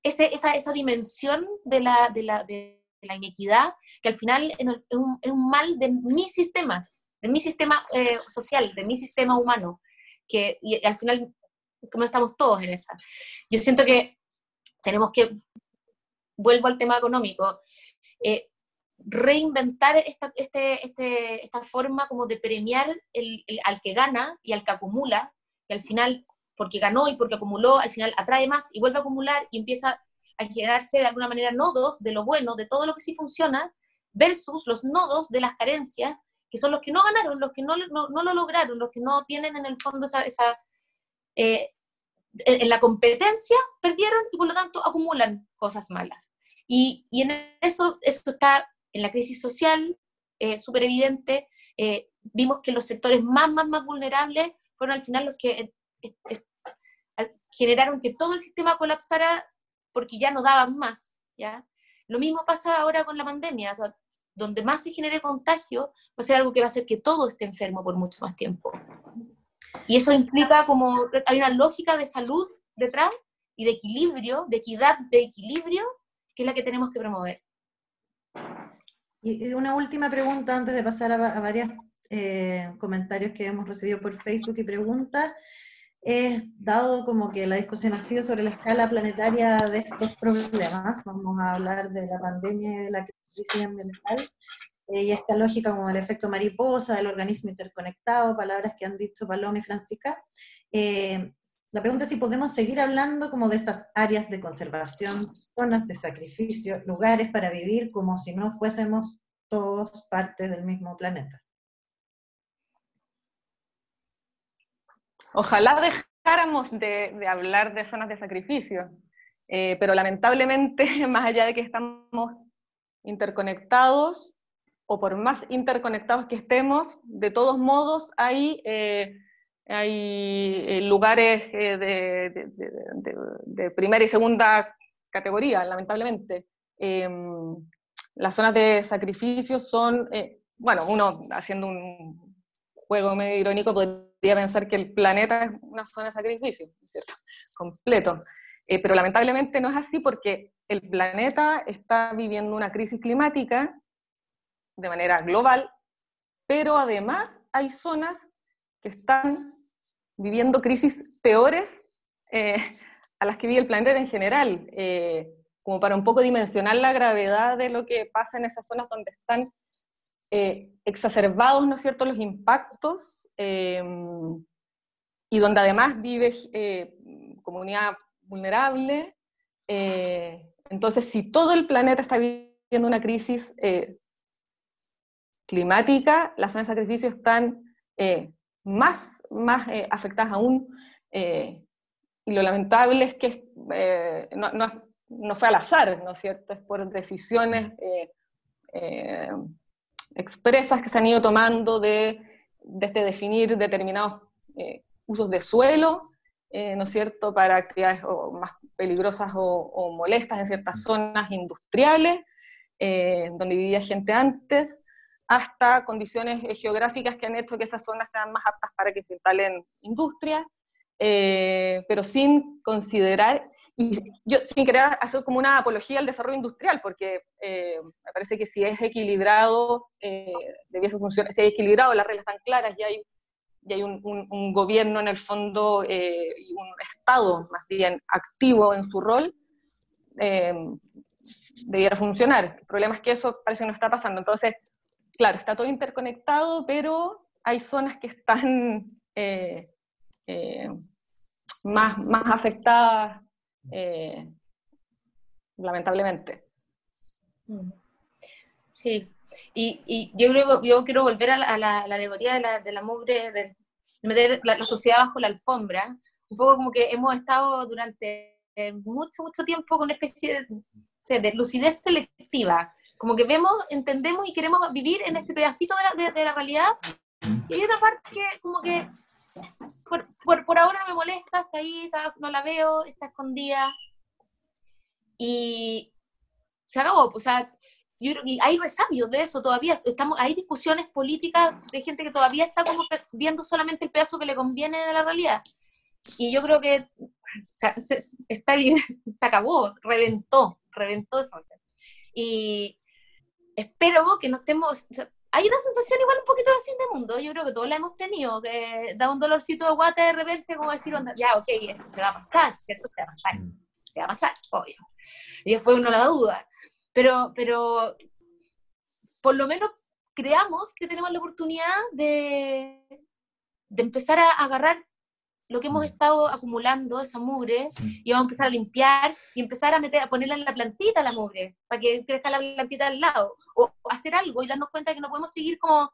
ese, esa, esa dimensión de la, de la, de la inequidad, que al final es un, es un mal de mi sistema, de mi sistema eh, social, de mi sistema humano, que y al final, como estamos todos en esa. Yo siento que tenemos que, vuelvo al tema económico, eh, reinventar esta, este, este, esta forma como de premiar el, al que gana y al que acumula, que al final, porque ganó y porque acumuló, al final atrae más y vuelve a acumular y empieza a generarse de alguna manera nodos de lo bueno, de todo lo que sí funciona, versus los nodos de las carencias, que son los que no ganaron, los que no, no, lo lograron, los que no tienen en el fondo esa... esa eh, en, la competencia perdieron y por lo tanto acumulan cosas malas. Y, y en eso, eso está en la crisis social, eh, súper evidente. Eh, vimos que los sectores más, más, más vulnerables fueron al final los que generaron que todo el sistema colapsara porque ya no daban más, ¿ya? Lo mismo pasa ahora con la pandemia, donde más se genere contagio, va a ser algo que va a hacer que todo esté enfermo por mucho más tiempo. Y eso implica como, hay una lógica de salud detrás y de equilibrio, de equidad de equilibrio, que es la que tenemos que promover. Y una última pregunta antes de pasar a, varios eh, comentarios que hemos recibido por Facebook y preguntas es dado como que la discusión ha sido sobre la escala planetaria de estos problemas, vamos a hablar de la pandemia y de la crisis ambiental, eh, y esta lógica como el efecto mariposa, del organismo interconectado, palabras que han dicho Paloma y Francisca. Eh, la pregunta es si podemos seguir hablando como de estas áreas de conservación, zonas de sacrificio, lugares para vivir como si no fuésemos todos partes del mismo planeta. Ojalá dejáramos de, hablar de zonas de sacrificio, eh, pero lamentablemente, <laughs> más allá de que estamos interconectados, o por más interconectados que estemos, de todos modos hay, hay eh, lugares de, de, primera y segunda categoría, lamentablemente. Em, las zonas de sacrificio son, bueno, uno haciendo un juego medio irónico podría pensar que el planeta es una zona de sacrificio, ¿cierto? <laughs> Completo. Eh, pero lamentablemente no es así porque el planeta está viviendo una crisis climática de manera global, pero además hay zonas que están viviendo crisis peores eh, <laughs> a las que vive el planeta en general, eh, como para un poco dimensionar la gravedad de lo que pasa en esas zonas donde están exacerbados, ¿no es cierto?, los impactos Em, y donde además vive eh, comunidad vulnerable. Eh, entonces, si todo el planeta está viviendo una crisis eh, climática, las zonas de sacrificio están más, más afectadas aún. y lo lamentable es que no, no, no, fue al azar, ¿no es cierto? Es por decisiones expresas que se han ido tomando de desde definir determinados eh, usos de suelo, eh, ¿no es cierto?, para actividades más peligrosas o, molestas en ciertas zonas industriales, eh, donde vivía gente antes, hasta condiciones geográficas que han hecho que esas zonas sean más aptas para que se instalen industrias, pero sin considerar y yo, sin querer hacer como una apología al desarrollo industrial, porque eh, me parece que si es equilibrado, eh, debiese funcionar, si es equilibrado, las reglas están claras, y hay, y hay un, un, gobierno en el fondo eh, y un Estado más bien activo en su rol, eh, debiera funcionar. El problema es que eso parece que no está pasando. Entonces, claro, está todo interconectado, pero hay zonas que están más, más afectadas eh, lamentablemente. Sí, y, yo creo yo quiero volver a la, alegoría de la, de la mugre, de meter la, sociedad bajo la alfombra, un poco como que hemos estado durante mucho, mucho tiempo con una especie de, de lucidez selectiva, como que vemos, entendemos y queremos vivir en este pedacito de la, de, la realidad, y hay otra parte que como que por, por, ahora no me molesta, está ahí, no la veo, está escondida. Y se acabó. O sea, yo, y hay resabios de eso todavía. Estamos, hay discusiones políticas de gente que todavía está como viendo solamente el pedazo que le conviene de la realidad. Y yo creo que se, está bien, <laughs> se acabó, reventó, reventó eso. Y espero que no estemos, hay una sensación igual un poquito de fin de mundo, yo creo que todos la hemos tenido, que da un dolorcito de guata de repente, como decir, ya, ok, esto se va a pasar, ¿cierto? Se va a pasar, mm. se va a pasar, obvio. Y después uno la duda. Pero, pero por lo menos creamos que tenemos la oportunidad de, de empezar a agarrar lo que hemos mm. estado acumulando, esa mugre, y vamos a empezar a limpiar y empezar a meter, a ponerla en la plantita la mugre, para que crezca la plantita al lado, o, hacer algo y darnos cuenta que no podemos seguir como,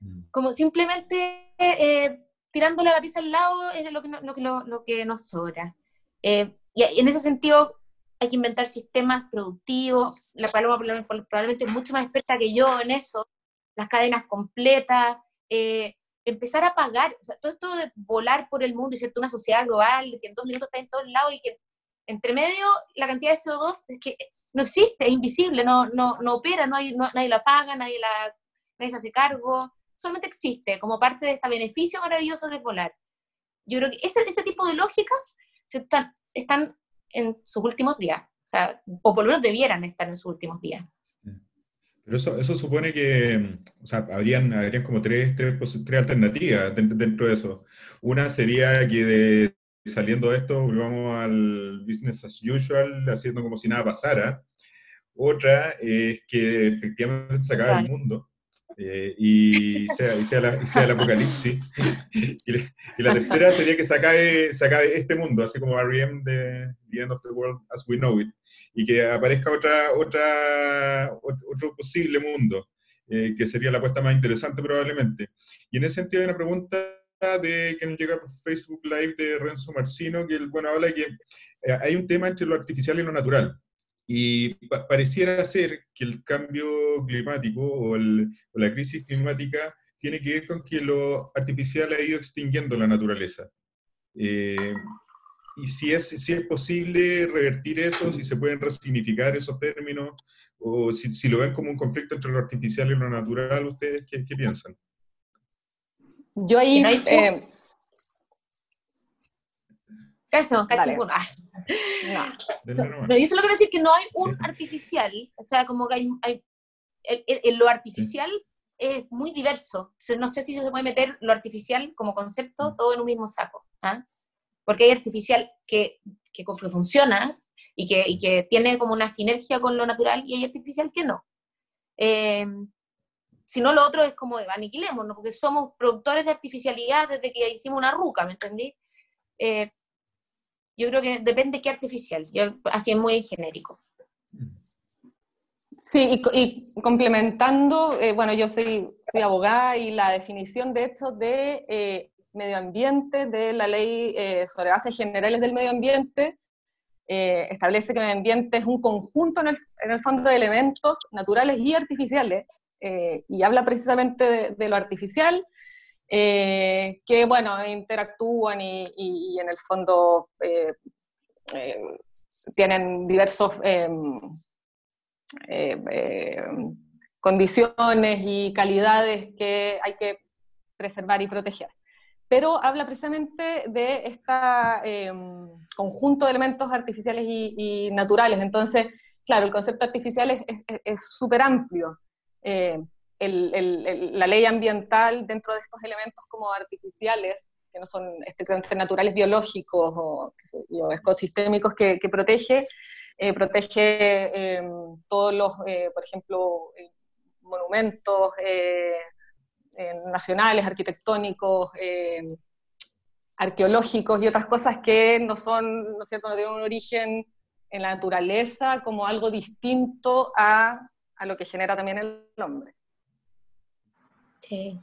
mm. como simplemente eh, tirándole a la pieza al lado es lo que, lo, lo, lo que nos sobra. Eh, y en ese sentido hay que inventar sistemas productivos, la paloma probablemente es mucho más experta que yo en eso, las cadenas completas, eh, empezar a pagar, o sea, todo esto de volar por el mundo y ser una sociedad global, que en dos minutos está en todos lados y que entre medio la cantidad de CO2 es que no existe, es invisible, no, no, no opera, no hay, nadie la paga, nadie, la, nadie se hace cargo, solamente existe como parte de este beneficio maravilloso de volar. Yo creo que ese, ese tipo de lógicas se están, están en sus últimos días, o, sea, o por lo menos debieran estar en sus últimos días. Pero eso, eso supone que, o sea, habrían, habrían como tres, tres, tres alternativas dentro de eso. Una sería que de, saliendo de esto volvamos al business as usual, haciendo como si nada pasara. Otra es que efectivamente se acabe el mundo. Eh, y, sea, y, sea la, sea, el apocalipsis. <laughs> y, la, tercera sería que se acabe, se acabe este mundo, así como R.E.M. de The End of the World as We Know It, y que aparezca otra, otra, otro posible mundo, eh, que sería la apuesta más interesante probablemente. Y en ese sentido hay una pregunta de que nos llega por Facebook Live de Renzo Marcino, que bueno, habla de que eh, hay un tema entre lo artificial y lo natural. Y pareciera ser que el cambio climático o, la crisis climática tiene que ver con que lo artificial ha ido extinguiendo la naturaleza. Eh, y si es, si es posible revertir eso, si se pueden resignificar esos términos, o si, si lo ven como un conflicto entre lo artificial y lo natural, ¿ustedes qué, qué piensan? Yo ahí... Eh, eso, casi no. yo solo quiero decir que no hay un artificial, o sea, como que hay, hay el, lo artificial es muy diverso. No sé si se puede meter lo artificial como concepto mm. todo en un mismo saco. ¿ah? Porque hay artificial que, que funciona y que, y que, tiene como una sinergia con lo natural y hay artificial que no. Eh, si no, lo otro es como aniquilemos, ¿no? porque somos productores de artificialidad desde que hicimos una ruca, ¿me entendí? Eh, yo creo que depende qué artificial, yo, así es muy genérico. Sí, y, complementando, eh, bueno, yo soy, soy, abogada y la definición de hecho de eh, medio ambiente, de la ley eh, sobre bases generales del medio ambiente, establece que el medio ambiente es un conjunto en el, en el fondo de elementos naturales y artificiales, y habla precisamente de lo artificial, eh, que, bueno, interactúan y, en el fondo eh, eh, tienen diversos condiciones y calidades que hay que preservar y proteger. pero habla precisamente de este conjunto de elementos artificiales y, naturales. Entonces, claro, el concepto artificial es súper amplio. Eh, la ley ambiental dentro de estos elementos como artificiales, que no son estrictamente naturales biológicos o, ecosistémicos que, protege, eh, protege em, todos los, por ejemplo, monumentos, nacionales, arquitectónicos, eh, arqueológicos y otras cosas que no son, ¿no es cierto?, no tienen un origen en la naturaleza como algo distinto a, a lo que genera también el hombre. Sí.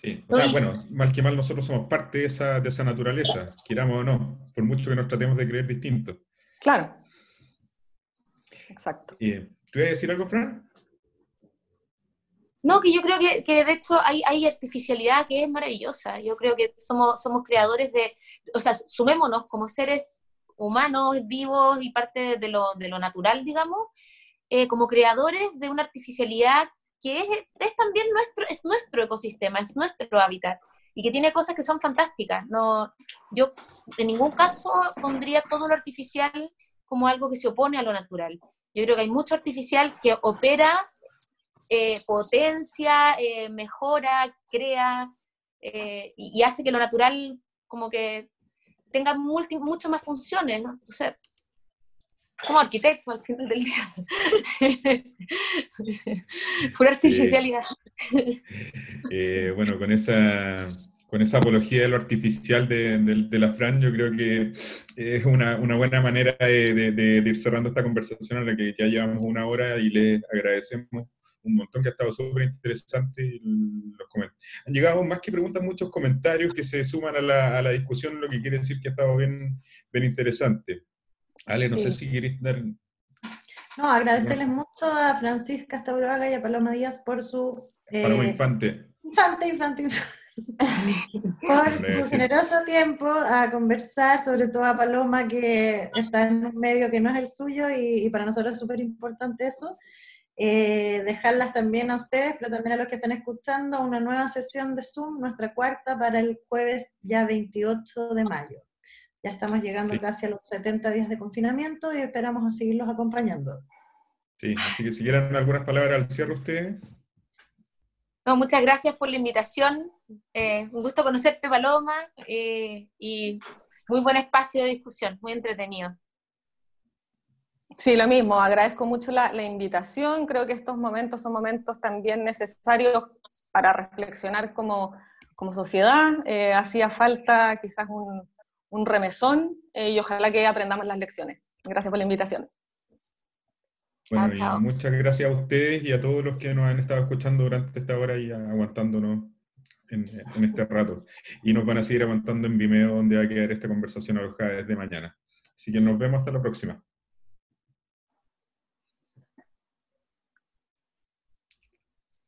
Sí, o sea, bueno, mal que mal nosotros somos parte de esa, de esa naturaleza, queramos o no, por mucho que nos tratemos de creer distintos. Claro. Exacto. Eh, ¿Tú ibas a decir algo, Fran? No, que yo creo que, que de hecho hay, hay, artificialidad que es maravillosa. Yo creo que somos, somos creadores de, o sea, sumémonos como seres humanos, vivos y parte de lo, de lo natural, digamos, eh, como creadores de una artificialidad que es, también nuestro, es nuestro ecosistema, es nuestro hábitat y que tiene cosas que son fantásticas. No, yo en ningún caso pondría todo lo artificial como algo que se opone a lo natural. Yo creo que hay mucho artificial que opera eh, potencia, eh, mejora, crea eh, y, hace que lo natural como que tenga multi, mucho más funciones, ¿no? Somos arquitectos al final del día. <laughs> Pura artificialidad. bueno, con esa, con esa apología de lo artificial de, la Fran, yo creo que es una, buena manera de, ir cerrando esta conversación a la que ya llevamos una hora y le agradecemos un montón que ha estado súper interesante los Han llegado más que preguntas, muchos comentarios que se suman a la, a la, discusión, lo que quiere decir que ha estado bien, bien interesante. Ale, no sé si quieres dar... No, agradecerles mucho a Francisca Staurovaga y a Paloma Díaz por su... Eh, Paloma Infante. Infante, Infante, <laughs> por su generoso tiempo a conversar, sobre todo a Paloma, que está en un medio que no es el suyo y, y para nosotros es súper importante eso. Eh, dejarlas también a ustedes, pero también a los que están escuchando, una nueva sesión de Zoom, nuestra cuarta para el jueves ya 28 de mayo. Ya estamos llegando casi a los 70 días de confinamiento y esperamos a seguirlos acompañando. Sí, así que si quieren algunas palabras al cierre ustedes. No, muchas gracias por la invitación. Eh, un gusto conocerte, Paloma, eh, y muy buen espacio de discusión, muy entretenido. Sí, lo mismo, agradezco mucho la, invitación, creo que estos momentos son momentos también necesarios para reflexionar como, sociedad, eh, hacía falta quizás un, remesón eh, y ojalá que aprendamos las lecciones. Gracias por la invitación. Bueno, muchas gracias a ustedes y a todos los que nos han estado escuchando durante esta hora y aguantándonos en, en este rato. Y nos van a seguir aguantando en Vimeo, donde va a quedar esta conversación alojada desde mañana. Así que nos vemos hasta la próxima.